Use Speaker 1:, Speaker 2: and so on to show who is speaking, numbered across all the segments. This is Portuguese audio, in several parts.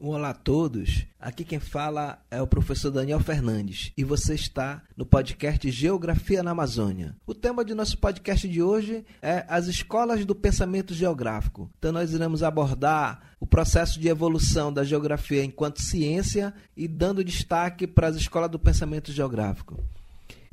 Speaker 1: Olá a todos. Aqui quem fala é o professor Daniel Fernandes e você está no podcast Geografia na Amazônia. O tema de nosso podcast de hoje é as escolas do pensamento geográfico. Então nós iremos abordar o processo de evolução da geografia enquanto ciência e dando destaque para as escolas do pensamento geográfico.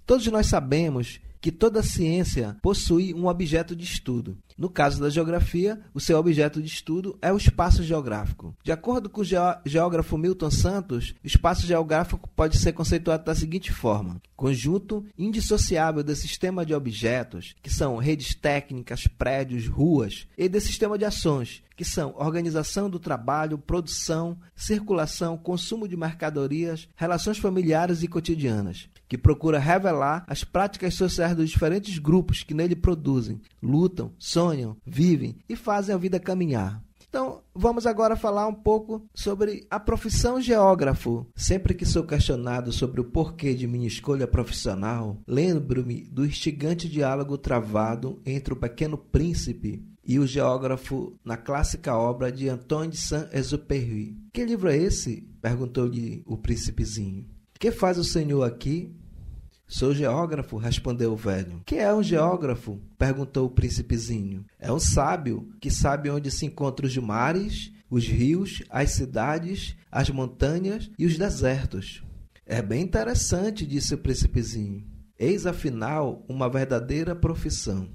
Speaker 1: Todos nós sabemos que toda ciência possui um objeto de estudo. No caso da geografia, o seu objeto de estudo é o espaço geográfico. De acordo com o geógrafo Milton Santos, o espaço geográfico pode ser conceituado da seguinte forma: conjunto indissociável de sistema de objetos, que são redes técnicas, prédios, ruas, e de sistema de ações, que são organização do trabalho, produção, circulação, consumo de mercadorias, relações familiares e cotidianas que procura revelar as práticas sociais dos diferentes grupos que nele produzem, lutam, sonham, vivem e fazem a vida caminhar. Então, vamos agora falar um pouco sobre a profissão geógrafo. Sempre que sou questionado sobre o porquê de minha escolha profissional, lembro-me do instigante diálogo travado entre o pequeno príncipe e o geógrafo na clássica obra de Antoine de Saint-Exupéry. Que livro é esse? perguntou-lhe o príncipezinho. Que faz o senhor aqui? Sou geógrafo, respondeu o velho. Que é um geógrafo? perguntou o príncipezinho. É um sábio que sabe onde se encontram os mares, os rios, as cidades, as montanhas e os desertos. É bem interessante, disse o príncipezinho. Eis afinal uma verdadeira profissão.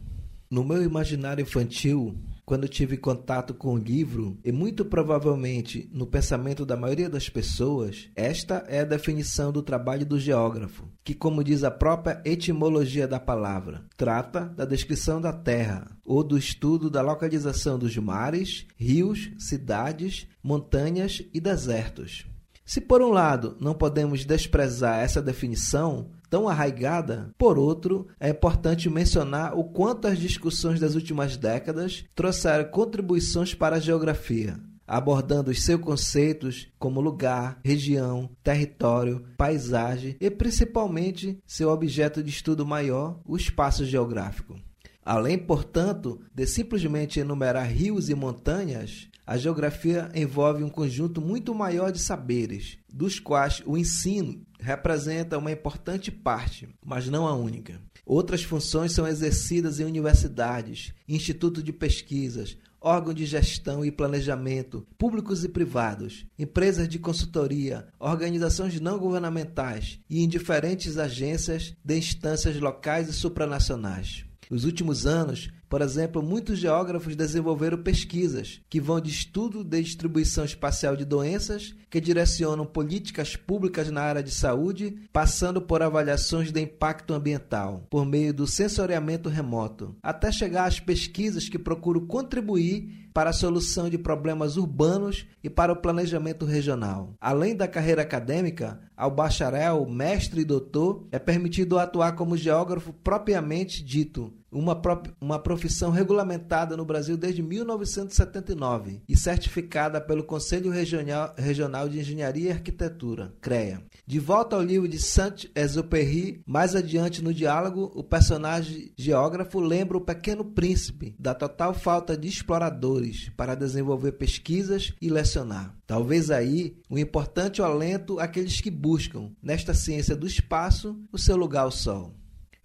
Speaker 1: No meu imaginário infantil, quando tive contato com o livro, e muito provavelmente no pensamento da maioria das pessoas, esta é a definição do trabalho do geógrafo, que, como diz a própria etimologia da palavra, trata da descrição da terra ou do estudo da localização dos mares, rios, cidades, montanhas e desertos. Se por um lado não podemos desprezar essa definição, tão arraigada. Por outro, é importante mencionar o quanto as discussões das últimas décadas trouxeram contribuições para a geografia, abordando os seus conceitos como lugar, região, território, paisagem e principalmente seu objeto de estudo maior, o espaço geográfico. Além, portanto, de simplesmente enumerar rios e montanhas, a geografia envolve um conjunto muito maior de saberes, dos quais o ensino representa uma importante parte, mas não a única. Outras funções são exercidas em universidades, institutos de pesquisas, órgãos de gestão e planejamento, públicos e privados, empresas de consultoria, organizações não governamentais e em diferentes agências de instâncias locais e supranacionais. Nos últimos anos, por exemplo, muitos geógrafos desenvolveram pesquisas que vão de estudo de distribuição espacial de doenças, que direcionam políticas públicas na área de saúde, passando por avaliações de impacto ambiental, por meio do sensoriamento remoto, até chegar às pesquisas que procuram contribuir para a solução de problemas urbanos e para o planejamento regional. Além da carreira acadêmica, ao bacharel, mestre e doutor é permitido atuar como geógrafo propriamente dito, uma, uma profissão regulamentada no Brasil desde 1979 e certificada pelo Conselho Regional, Regional de Engenharia e Arquitetura, CREA. De volta ao livro de Saint-Exupéry, mais adiante no diálogo, o personagem geógrafo lembra o pequeno príncipe da total falta de exploradores para desenvolver pesquisas e lecionar. Talvez aí um importante alento àqueles que buscam, nesta ciência do espaço, o seu lugar ao sol.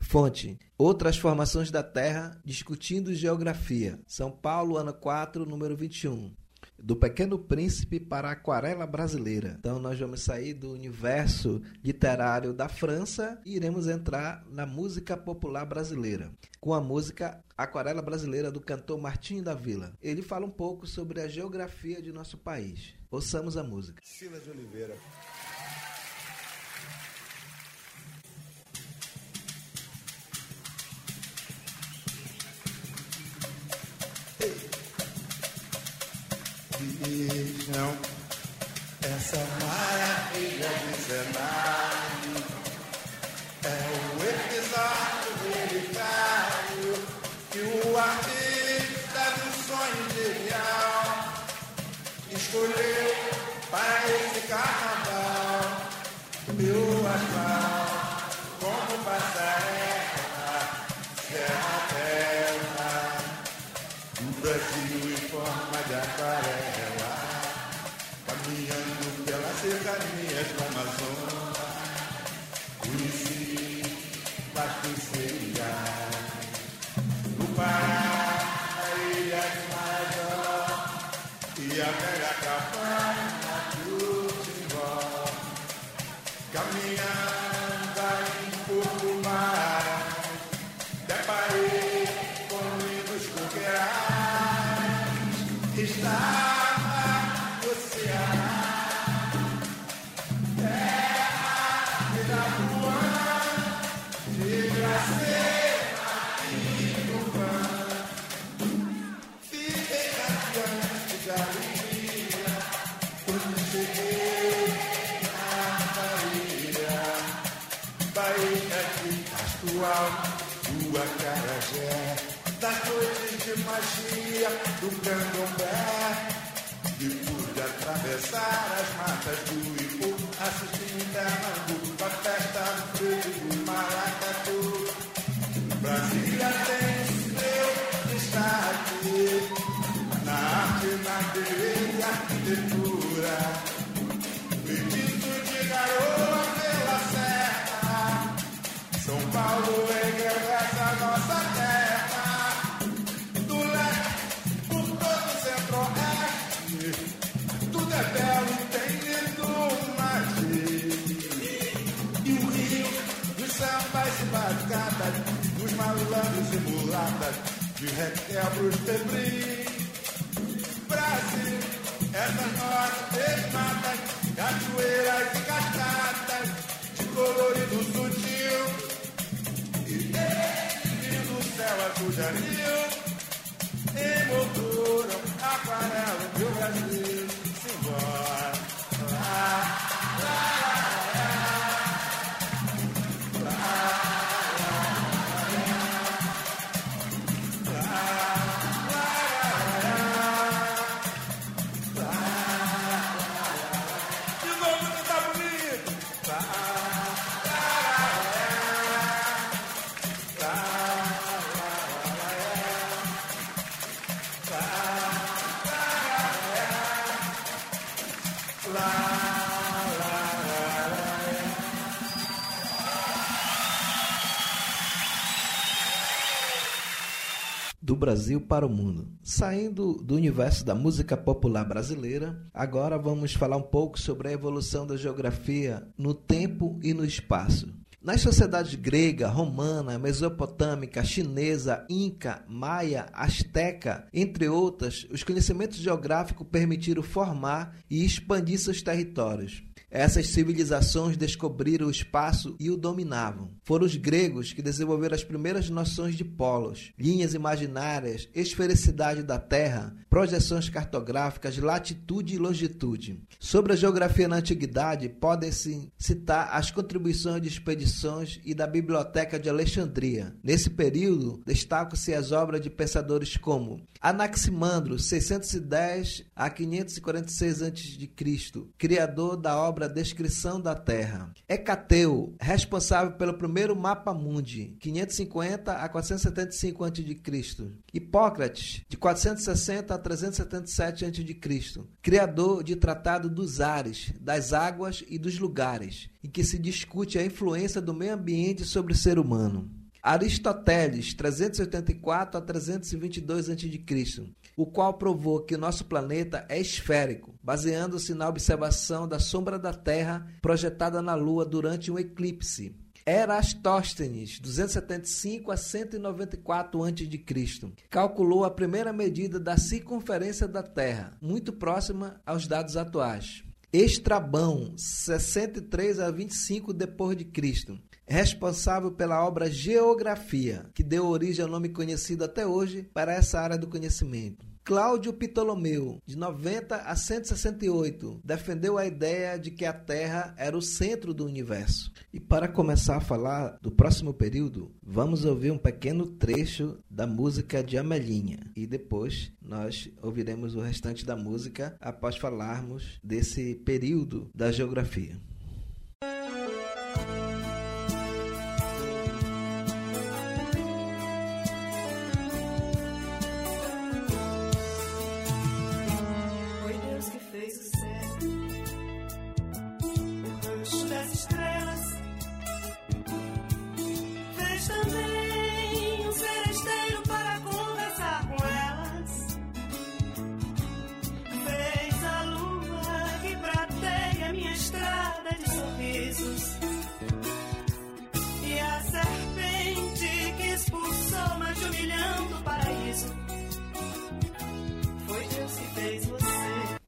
Speaker 1: Fonte: Outras formações da Terra discutindo geografia. São Paulo, ano 4, número 21. Do Pequeno Príncipe para a Aquarela Brasileira. Então, nós vamos sair do universo literário da França e iremos entrar na música popular brasileira, com a música Aquarela Brasileira do cantor Martinho da Vila. Ele fala um pouco sobre a geografia de nosso país. Ouçamos a música.
Speaker 2: Silas Oliveira. Vejam essa maravilha de cenário. É o episódio delicado que o artista do sonho genial escolheu para esse carnaval. Meu astral, como passarela, serra terra, Brasil em forma de aquarela. Do Amazonas, conheci pasticeiras no Pará, na ilha de Marajó e a velha cabana do Timbó, caminhando aí um pouco mais, deparei com lindos coqueirais, estava candomblé. E pude atravessar as matas do Ipu, em Pernambuco a festa do do Maracatu. Brasília tem seu destaque na arte, na beleza e arquitetura. Mulatas, de requebros febris. Brasil, essas nossas matas, cachoeiras e cascatas, de colorido sutil. E desde do céu azul de anil, emolduram aquarela do Brasil.
Speaker 1: Brasil para o mundo. Saindo do universo da música popular brasileira, agora vamos falar um pouco sobre a evolução da geografia no tempo e no espaço. Nas sociedades grega, romana, mesopotâmica, chinesa, inca, maia, asteca, entre outras, os conhecimentos geográficos permitiram formar e expandir seus territórios. Essas civilizações descobriram o espaço e o dominavam. Foram os gregos que desenvolveram as primeiras noções de polos, linhas imaginárias, esfericidade da Terra, projeções cartográficas, latitude e longitude. Sobre a geografia na antiguidade, podem-se citar as contribuições de expedições e da Biblioteca de Alexandria. Nesse período, destacam-se as obras de pensadores como Anaximandro, 610 a 546 a.C., criador da obra Descrição da Terra. Hecateu, responsável pelo primeiro mapa mundi, 550 a 475 a.C. Hipócrates, de 460 a 377 a.C., criador de Tratado dos Ares, das Águas e dos Lugares, em que se discute a influência do meio ambiente sobre o ser humano. Aristóteles, 384 a 322 a.C., o qual provou que o nosso planeta é esférico, baseando-se na observação da sombra da Terra projetada na Lua durante um eclipse. Erastóstenes, 275 a 194 a.C., calculou a primeira medida da circunferência da Terra, muito próxima aos dados atuais. Estrabão, 63 a 25 depois de Cristo, responsável pela obra Geografia, que deu origem ao nome conhecido até hoje para essa área do conhecimento. Cláudio Ptolomeu, de 90 a 168, defendeu a ideia de que a Terra era o centro do universo. E para começar a falar do próximo período, vamos ouvir um pequeno trecho da música de Amelinha. E depois nós ouviremos o restante da música após falarmos desse período da geografia.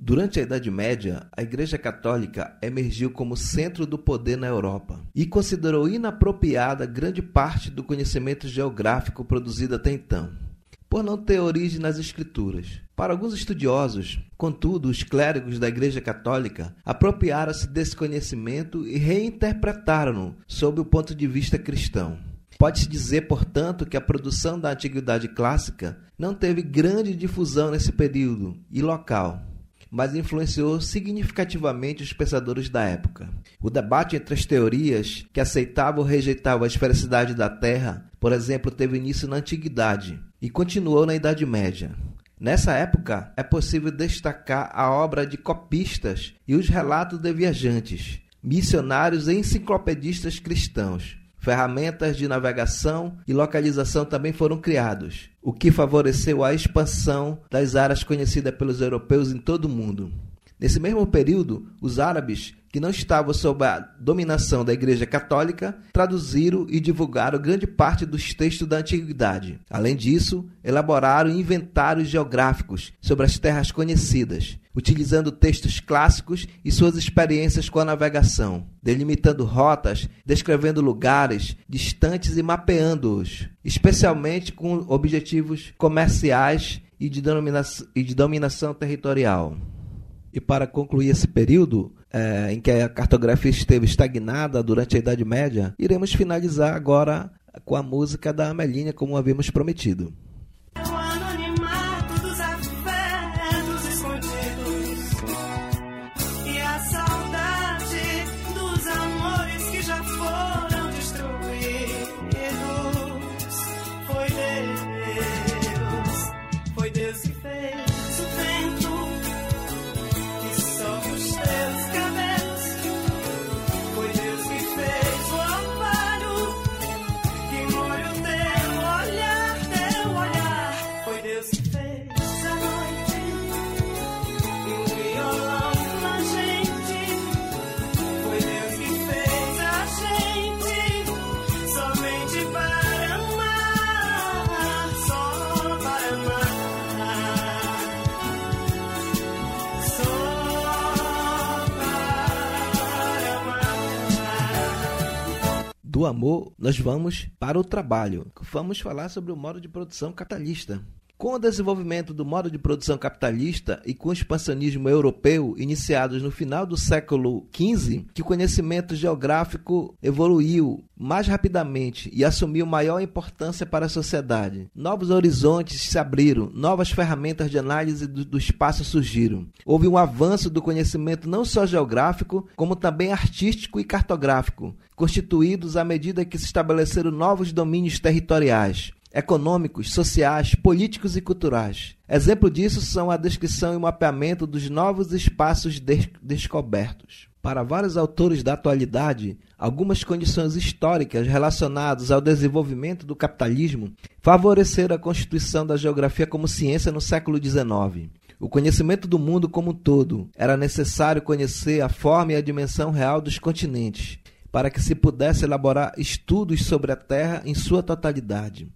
Speaker 1: Durante a Idade Média, a Igreja Católica emergiu como centro do poder na Europa e considerou inapropriada grande parte do conhecimento geográfico produzido até então, por não ter origem nas Escrituras. Para alguns estudiosos, contudo, os clérigos da Igreja Católica apropriaram-se desse conhecimento e reinterpretaram-no sob o ponto de vista cristão. Pode-se dizer, portanto, que a produção da Antiguidade Clássica não teve grande difusão nesse período e local mas influenciou significativamente os pensadores da época. O debate entre as teorias que aceitavam ou rejeitavam a esfericidade da Terra, por exemplo, teve início na Antiguidade e continuou na Idade Média. Nessa época, é possível destacar a obra de copistas e os relatos de viajantes, missionários e enciclopedistas cristãos, Ferramentas de navegação e localização também foram criados, o que favoreceu a expansão das áreas conhecidas pelos europeus em todo o mundo. Nesse mesmo período, os árabes, que não estavam sob a dominação da Igreja Católica, traduziram e divulgaram grande parte dos textos da Antiguidade. Além disso, elaboraram inventários geográficos sobre as terras conhecidas, utilizando textos clássicos e suas experiências com a navegação, delimitando rotas, descrevendo lugares distantes e mapeando-os, especialmente com objetivos comerciais e de, e de dominação territorial. E para concluir esse período é, em que a cartografia esteve estagnada durante a Idade Média, iremos finalizar agora com a música da Amelinha, como havíamos prometido. Amor, nós vamos para o trabalho. Vamos falar sobre o modo de produção capitalista. Com o desenvolvimento do modo de produção capitalista e com o expansionismo europeu iniciados no final do século XV, que o conhecimento geográfico evoluiu mais rapidamente e assumiu maior importância para a sociedade. Novos horizontes se abriram, novas ferramentas de análise do, do espaço surgiram. Houve um avanço do conhecimento não só geográfico, como também artístico e cartográfico, constituídos à medida que se estabeleceram novos domínios territoriais econômicos, sociais, políticos e culturais. Exemplo disso são a descrição e o mapeamento dos novos espaços des descobertos. Para vários autores da atualidade, algumas condições históricas relacionadas ao desenvolvimento do capitalismo favoreceram a constituição da geografia como ciência no século XIX. O conhecimento do mundo como um todo era necessário conhecer a forma e a dimensão real dos continentes, para que se pudesse elaborar estudos sobre a Terra em sua totalidade.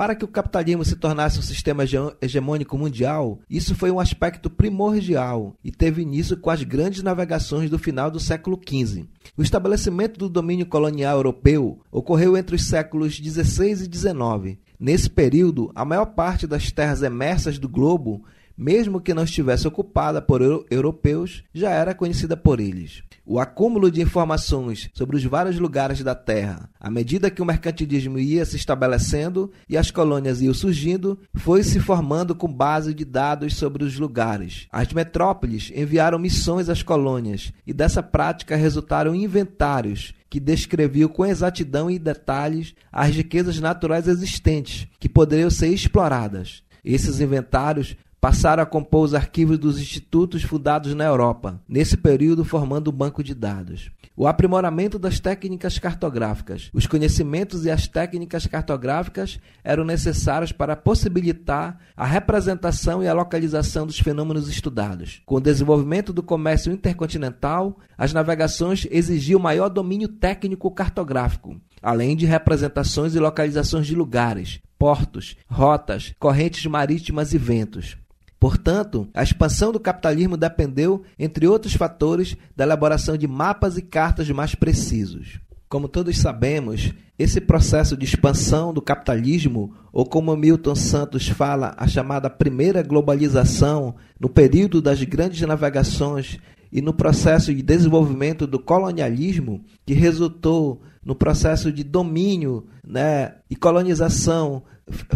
Speaker 1: Para que o capitalismo se tornasse um sistema hegemônico mundial, isso foi um aspecto primordial e teve início com as grandes navegações do final do século XV. O estabelecimento do domínio colonial europeu ocorreu entre os séculos XVI e XIX. Nesse período, a maior parte das terras emersas do globo mesmo que não estivesse ocupada por europeus, já era conhecida por eles. O acúmulo de informações sobre os vários lugares da Terra, à medida que o mercantilismo ia se estabelecendo e as colônias iam surgindo, foi se formando com base de dados sobre os lugares. As metrópoles enviaram missões às colônias e dessa prática resultaram inventários que descreviam com exatidão e detalhes as riquezas naturais existentes que poderiam ser exploradas. Esses inventários passaram a compor os arquivos dos institutos fundados na Europa, nesse período formando o banco de dados. O aprimoramento das técnicas cartográficas. Os conhecimentos e as técnicas cartográficas eram necessários para possibilitar a representação e a localização dos fenômenos estudados. Com o desenvolvimento do comércio intercontinental, as navegações exigiam maior domínio técnico cartográfico, além de representações e localizações de lugares, portos, rotas, correntes marítimas e ventos. Portanto, a expansão do capitalismo dependeu, entre outros fatores, da elaboração de mapas e cartas mais precisos. Como todos sabemos, esse processo de expansão do capitalismo, ou como Milton Santos fala, a chamada primeira globalização, no período das grandes navegações e no processo de desenvolvimento do colonialismo, que resultou no processo de domínio né, e colonização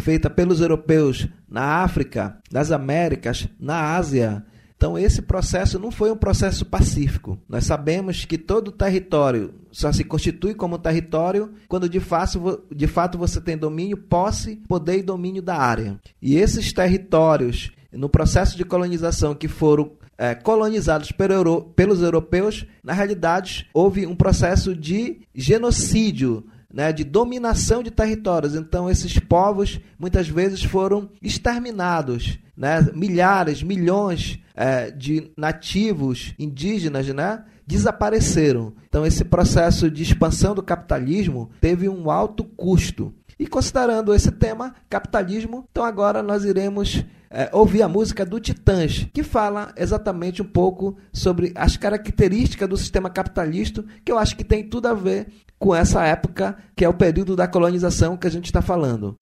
Speaker 1: feita pelos europeus na África, nas Américas, na Ásia. Então, esse processo não foi um processo pacífico. Nós sabemos que todo território só se constitui como território quando de fato, de fato você tem domínio, posse, poder e domínio da área. E esses territórios, no processo de colonização que foram é, colonizados pelos europeus, na realidade houve um processo de genocídio, né, de dominação de territórios. Então, esses povos muitas vezes foram exterminados. Né? Milhares, milhões é, de nativos indígenas né, desapareceram. Então, esse processo de expansão do capitalismo teve um alto custo. E considerando esse tema, capitalismo, então agora nós iremos é, ouvir a música do Titãs, que fala exatamente um pouco sobre as características do sistema capitalista, que eu acho que tem tudo a ver com essa época, que é o período da colonização que a gente está falando.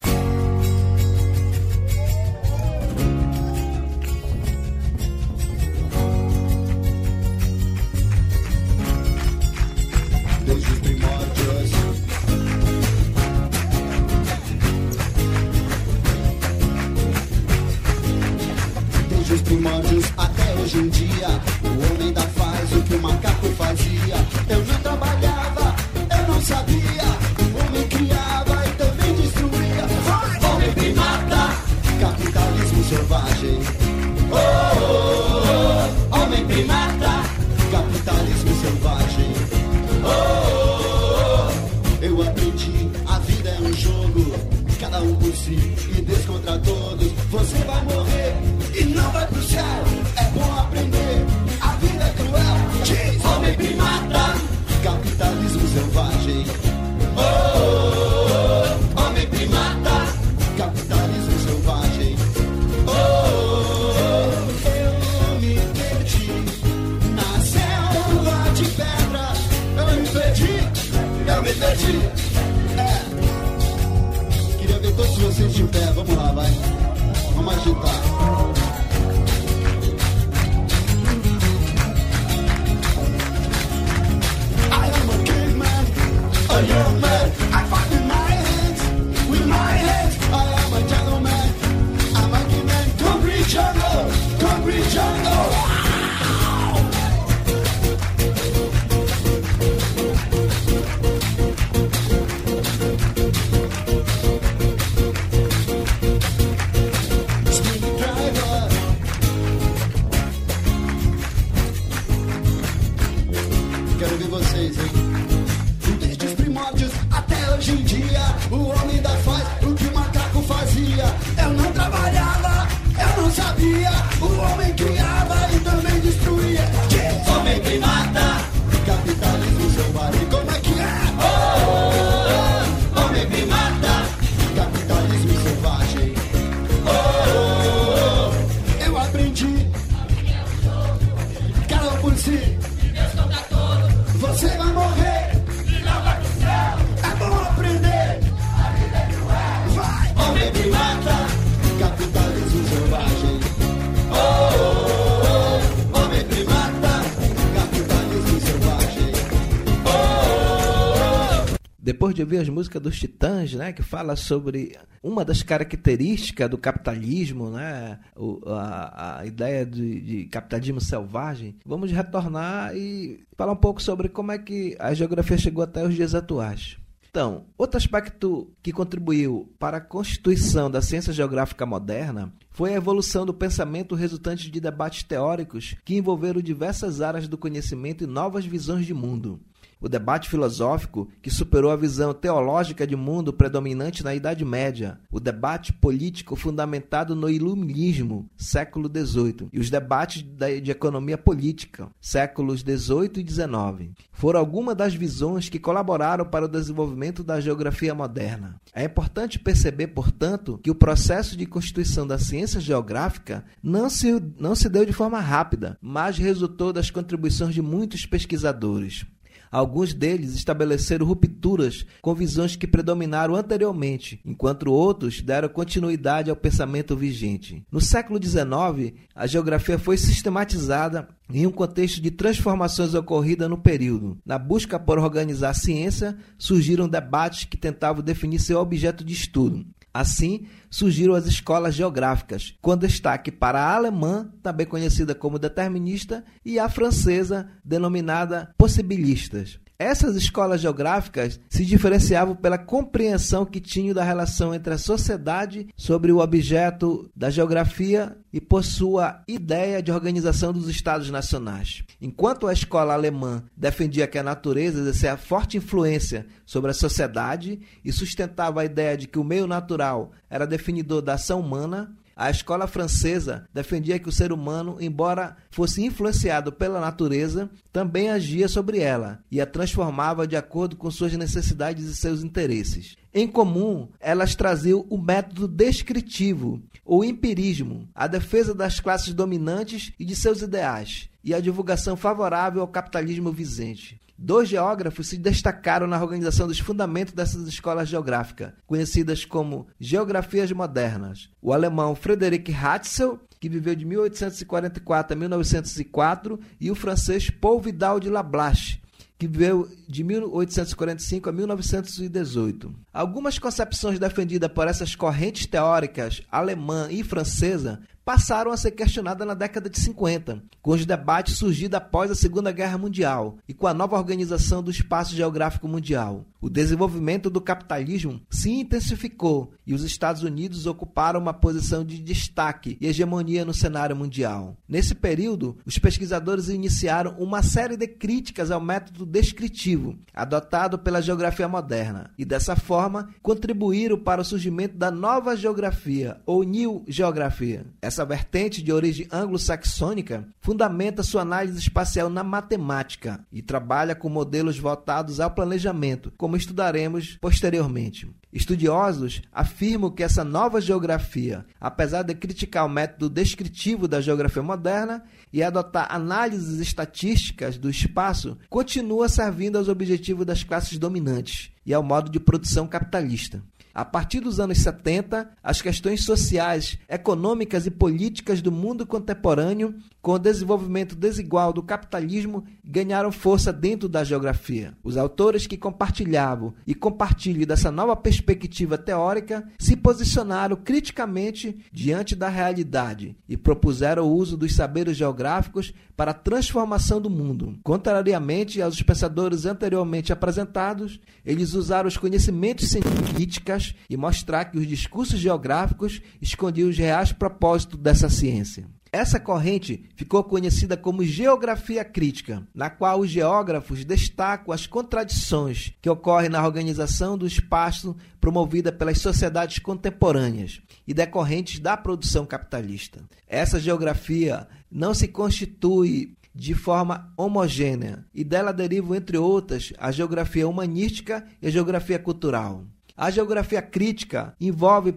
Speaker 1: Depois de ouvir as músicas dos Titãs, né, que fala sobre uma das características do capitalismo, né, o, a, a ideia de, de capitalismo selvagem, vamos retornar e falar um pouco sobre como é que a geografia chegou até os dias atuais. Então, outro aspecto que contribuiu para a constituição da ciência geográfica moderna foi a evolução do pensamento resultante de debates teóricos que envolveram diversas áreas do conhecimento e novas visões de mundo. O debate filosófico que superou a visão teológica de mundo predominante na Idade Média, o debate político fundamentado no Iluminismo, século XVIII, e os debates de economia política, séculos XVIII e XIX. Foram algumas das visões que colaboraram para o desenvolvimento da geografia moderna. É importante perceber, portanto, que o processo de constituição da ciência geográfica não se, não se deu de forma rápida, mas resultou das contribuições de muitos pesquisadores. Alguns deles estabeleceram rupturas com visões que predominaram anteriormente, enquanto outros deram continuidade ao pensamento vigente. No século XIX, a geografia foi sistematizada em um contexto de transformações ocorridas no período. Na busca por organizar a ciência, surgiram debates que tentavam definir seu objeto de estudo. Assim, surgiram as escolas geográficas, com destaque para a alemã, também conhecida como determinista, e a francesa, denominada possibilistas. Essas escolas geográficas se diferenciavam pela compreensão que tinham da relação entre a sociedade sobre o objeto da geografia e por sua ideia de organização dos estados nacionais. Enquanto a escola alemã defendia que a natureza exercia forte influência sobre a sociedade e sustentava a ideia de que o meio natural era definidor da ação humana, a escola francesa defendia que o ser humano, embora fosse influenciado pela natureza, também agia sobre ela e a transformava de acordo com suas necessidades e seus interesses. Em comum, elas traziam o método descritivo, ou empirismo, a defesa das classes dominantes e de seus ideais, e a divulgação favorável ao capitalismo vigente. Dois geógrafos se destacaram na organização dos fundamentos dessas escolas geográficas, conhecidas como geografias modernas. O alemão Frederic Hatzel, que viveu de 1844 a 1904, e o francês Paul Vidal de Lablache, que viveu de 1845 a 1918. Algumas concepções defendidas por essas correntes teóricas alemã e francesa passaram a ser questionadas na década de 50, com os debates surgidos após a Segunda Guerra Mundial e com a nova organização do espaço geográfico mundial. O desenvolvimento do capitalismo se intensificou e os Estados Unidos ocuparam uma posição de destaque e hegemonia no cenário mundial. Nesse período, os pesquisadores iniciaram uma série de críticas ao método descritivo adotado pela geografia moderna e, dessa forma, contribuíram para o surgimento da nova geografia ou New Geografia. Essa vertente de origem anglo-saxônica fundamenta sua análise espacial na matemática e trabalha com modelos voltados ao planejamento, como estudaremos posteriormente. Estudiosos afirmam que essa nova geografia, apesar de criticar o método descritivo da geografia moderna e adotar análises estatísticas do espaço, continua servindo aos objetivos das classes dominantes e ao modo de produção capitalista. A partir dos anos 70, as questões sociais, econômicas e políticas do mundo contemporâneo, com o desenvolvimento desigual do capitalismo, ganharam força dentro da geografia. Os autores que compartilhavam e compartilham dessa nova perspectiva teórica se posicionaram criticamente diante da realidade e propuseram o uso dos saberes geográficos para a transformação do mundo. Contrariamente aos pensadores anteriormente apresentados, eles usaram os conhecimentos científicos e mostrar que os discursos geográficos escondiam os reais propósitos dessa ciência. Essa corrente ficou conhecida como geografia crítica, na qual os geógrafos destacam as contradições que ocorrem na organização do espaço promovida pelas sociedades contemporâneas e decorrentes da produção capitalista. Essa geografia não se constitui de forma homogênea e dela derivam, entre outras, a geografia humanística e a geografia cultural. A geografia crítica envolve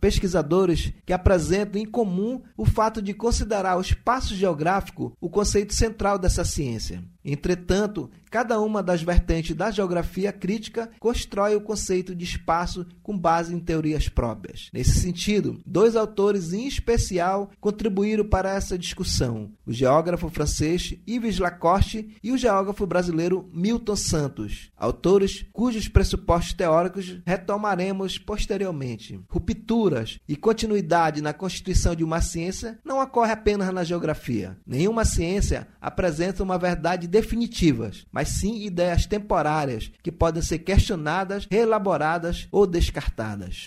Speaker 1: pesquisadores que apresentam em comum o fato de considerar o espaço geográfico o conceito central dessa ciência. Entretanto, cada uma das vertentes da geografia crítica constrói o conceito de espaço com base em teorias próprias. Nesse sentido, dois autores em especial contribuíram para essa discussão: o geógrafo francês Yves Lacoste e o geógrafo brasileiro Milton Santos, autores cujos pressupostos teóricos retomaremos posteriormente. Rupturas e continuidade na constituição de uma ciência não ocorre apenas na geografia. Nenhuma ciência apresenta uma verdade definitivas, mas sim ideias temporárias que podem ser questionadas, reelaboradas ou descartadas.